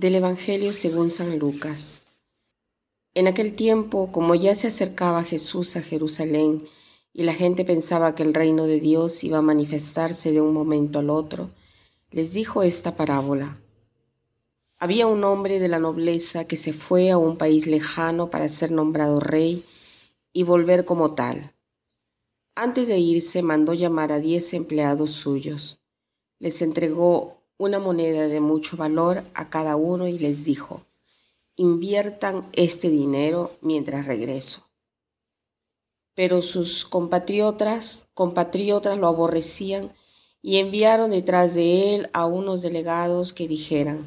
Del Evangelio según San Lucas. En aquel tiempo, como ya se acercaba Jesús a Jerusalén y la gente pensaba que el reino de Dios iba a manifestarse de un momento al otro, les dijo esta parábola. Había un hombre de la nobleza que se fue a un país lejano para ser nombrado rey y volver como tal. Antes de irse mandó llamar a diez empleados suyos. Les entregó una moneda de mucho valor a cada uno y les dijo, inviertan este dinero mientras regreso. Pero sus compatriotas, compatriotas lo aborrecían y enviaron detrás de él a unos delegados que dijeran,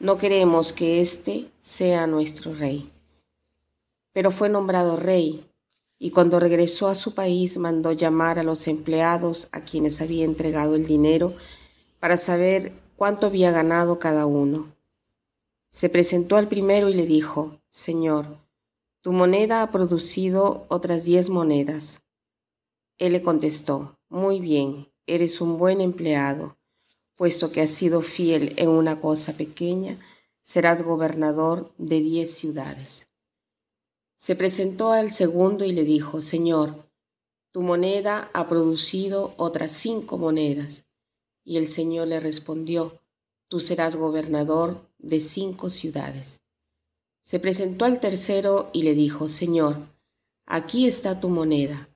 no queremos que éste sea nuestro rey. Pero fue nombrado rey, y cuando regresó a su país mandó llamar a los empleados a quienes había entregado el dinero para saber cuánto había ganado cada uno. Se presentó al primero y le dijo, Señor, tu moneda ha producido otras diez monedas. Él le contestó, Muy bien, eres un buen empleado, puesto que has sido fiel en una cosa pequeña, serás gobernador de diez ciudades. Se presentó al segundo y le dijo, Señor, tu moneda ha producido otras cinco monedas. Y el Señor le respondió, Tú serás gobernador de cinco ciudades. Se presentó al tercero y le dijo, Señor, aquí está tu moneda.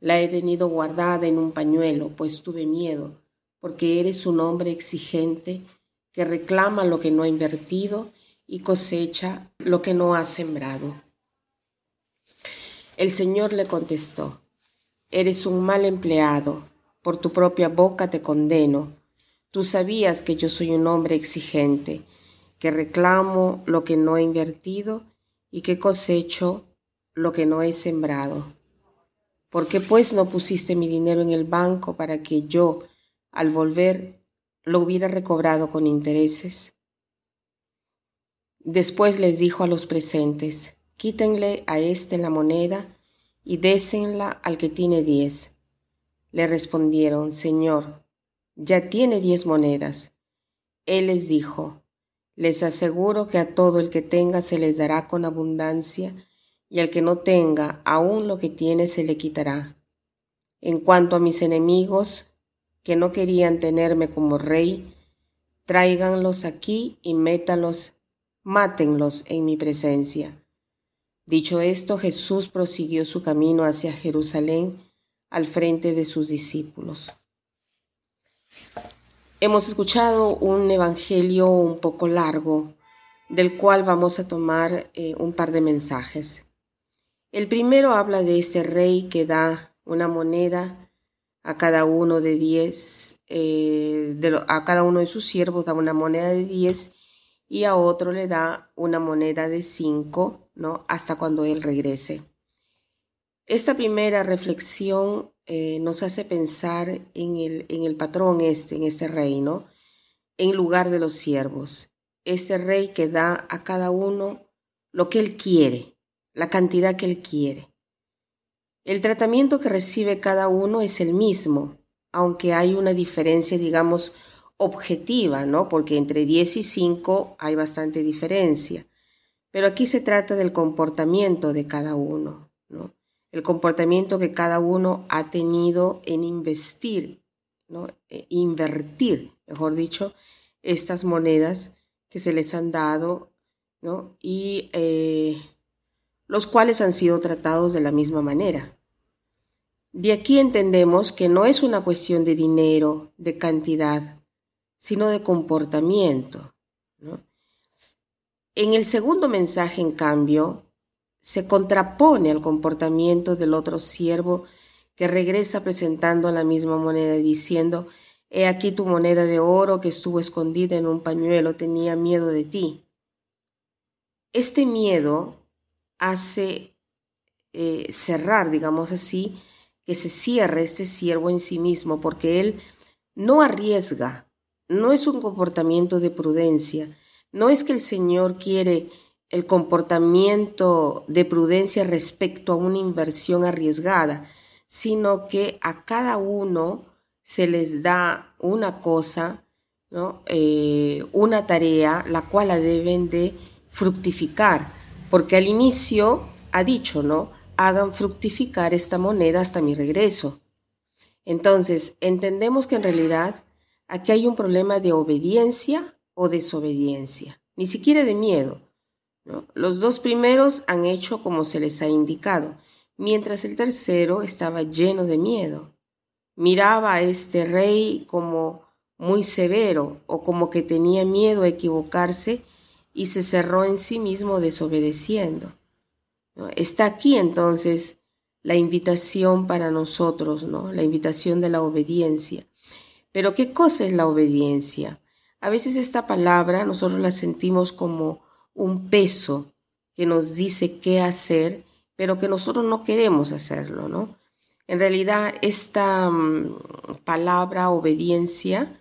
La he tenido guardada en un pañuelo, pues tuve miedo, porque eres un hombre exigente que reclama lo que no ha invertido y cosecha lo que no ha sembrado. El Señor le contestó, Eres un mal empleado por tu propia boca te condeno. Tú sabías que yo soy un hombre exigente, que reclamo lo que no he invertido y que cosecho lo que no he sembrado. ¿Por qué pues no pusiste mi dinero en el banco para que yo, al volver, lo hubiera recobrado con intereses? Después les dijo a los presentes, quítenle a éste la moneda y désenla al que tiene diez. Le respondieron, Señor, ya tiene diez monedas. Él les dijo, les aseguro que a todo el que tenga se les dará con abundancia, y al que no tenga, aún lo que tiene se le quitará. En cuanto a mis enemigos, que no querían tenerme como rey, tráiganlos aquí y métalos, mátenlos en mi presencia. Dicho esto, Jesús prosiguió su camino hacia Jerusalén, al frente de sus discípulos. Hemos escuchado un evangelio un poco largo, del cual vamos a tomar eh, un par de mensajes. El primero habla de este rey que da una moneda a cada uno de diez, eh, a cada uno de sus siervos da una moneda de diez y a otro le da una moneda de cinco, ¿no? Hasta cuando él regrese. Esta primera reflexión eh, nos hace pensar en el, en el patrón este, en este reino, en lugar de los siervos. Este rey que da a cada uno lo que él quiere, la cantidad que él quiere. El tratamiento que recibe cada uno es el mismo, aunque hay una diferencia, digamos, objetiva, ¿no? Porque entre 10 y 5 hay bastante diferencia. Pero aquí se trata del comportamiento de cada uno, ¿no? El comportamiento que cada uno ha tenido en investir, ¿no? E invertir, mejor dicho, estas monedas que se les han dado, ¿no? y eh, los cuales han sido tratados de la misma manera. De aquí entendemos que no es una cuestión de dinero, de cantidad, sino de comportamiento. En el segundo mensaje, en cambio, se contrapone al comportamiento del otro siervo que regresa presentando la misma moneda y diciendo, He aquí tu moneda de oro que estuvo escondida en un pañuelo, tenía miedo de ti. Este miedo hace eh, cerrar, digamos así, que se cierre este siervo en sí mismo, porque él no arriesga, no es un comportamiento de prudencia, no es que el Señor quiere el comportamiento de prudencia respecto a una inversión arriesgada, sino que a cada uno se les da una cosa ¿no? Eh, una tarea la cual la deben de fructificar, porque al inicio ha dicho, ¿no? Hagan fructificar esta moneda hasta mi regreso. Entonces, entendemos que en realidad aquí hay un problema de obediencia o desobediencia, ni siquiera de miedo. Los dos primeros han hecho como se les ha indicado, mientras el tercero estaba lleno de miedo. Miraba a este rey como muy severo o como que tenía miedo a equivocarse y se cerró en sí mismo desobedeciendo. Está aquí entonces la invitación para nosotros, ¿no? La invitación de la obediencia. Pero ¿qué cosa es la obediencia? A veces esta palabra nosotros la sentimos como un peso que nos dice qué hacer, pero que nosotros no queremos hacerlo, ¿no? En realidad esta mm, palabra obediencia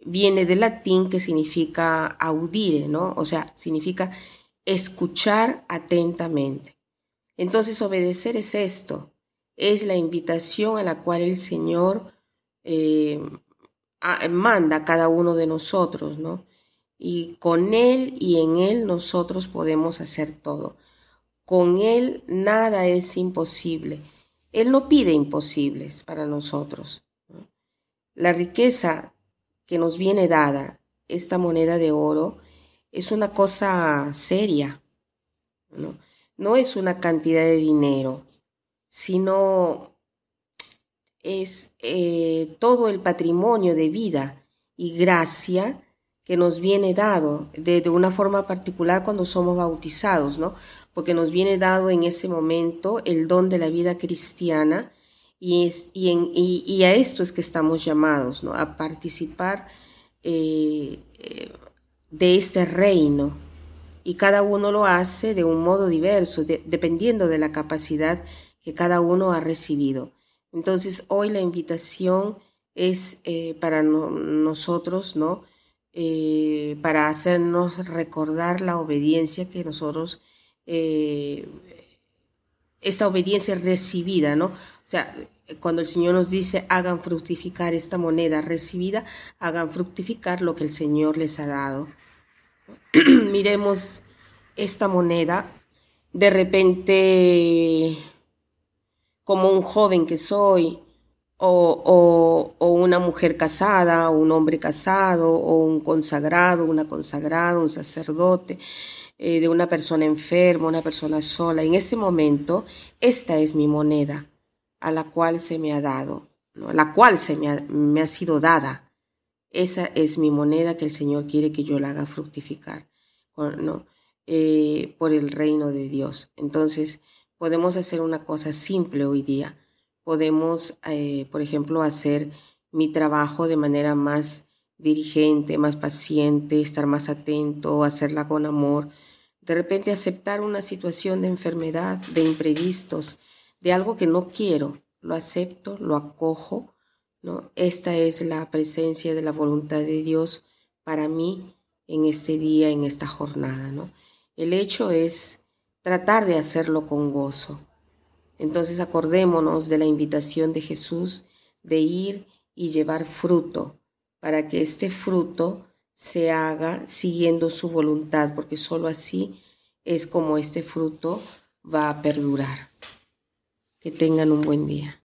viene del latín que significa audire, ¿no? O sea, significa escuchar atentamente. Entonces obedecer es esto, es la invitación a la cual el Señor eh, manda a cada uno de nosotros, ¿no? Y con Él y en Él nosotros podemos hacer todo. Con Él nada es imposible. Él no pide imposibles para nosotros. La riqueza que nos viene dada, esta moneda de oro, es una cosa seria. ¿no? no es una cantidad de dinero, sino es eh, todo el patrimonio de vida y gracia que nos viene dado de, una forma particular cuando somos bautizados, ¿no? Porque nos viene dado en ese momento el don de la vida cristiana y, es, y, en, y, a esto es que estamos llamados, ¿no? A participar eh, eh, de este reino y cada uno lo hace de un modo diverso, dependiendo de la capacidad que cada uno ha recibido. Entonces, hoy la invitación es eh, para nosotros, ¿no? Eh, para hacernos recordar la obediencia que nosotros, eh, esta obediencia recibida, ¿no? O sea, cuando el Señor nos dice, hagan fructificar esta moneda recibida, hagan fructificar lo que el Señor les ha dado. miremos esta moneda, de repente como un joven que soy, o, una mujer casada, o un hombre casado, o un consagrado, una consagrada, un sacerdote, eh, de una persona enferma, una persona sola. En ese momento, esta es mi moneda a la cual se me ha dado, la cual se me ha sido dada. Esa es mi moneda que el Señor quiere que yo la haga fructificar ¿no? Eh, por el reino de Dios. Entonces, podemos hacer una cosa simple hoy día. Podemos, eh, por ejemplo, hacer mi trabajo de manera más dirigente, más paciente, estar más atento, hacerla con amor. De repente aceptar una situación de enfermedad, de imprevistos, de algo que no quiero. Lo acepto, lo acojo ¿no? Esta es la presencia de la voluntad de Dios para mí en este día, en esta jornada, ¿no? El hecho es tratar de hacerlo con gozo. Entonces acordémonos de la invitación de Jesús de ir y llevar fruto, para que este fruto se haga siguiendo su voluntad, porque sólo así es como este fruto va a perdurar. Que tengan un buen día.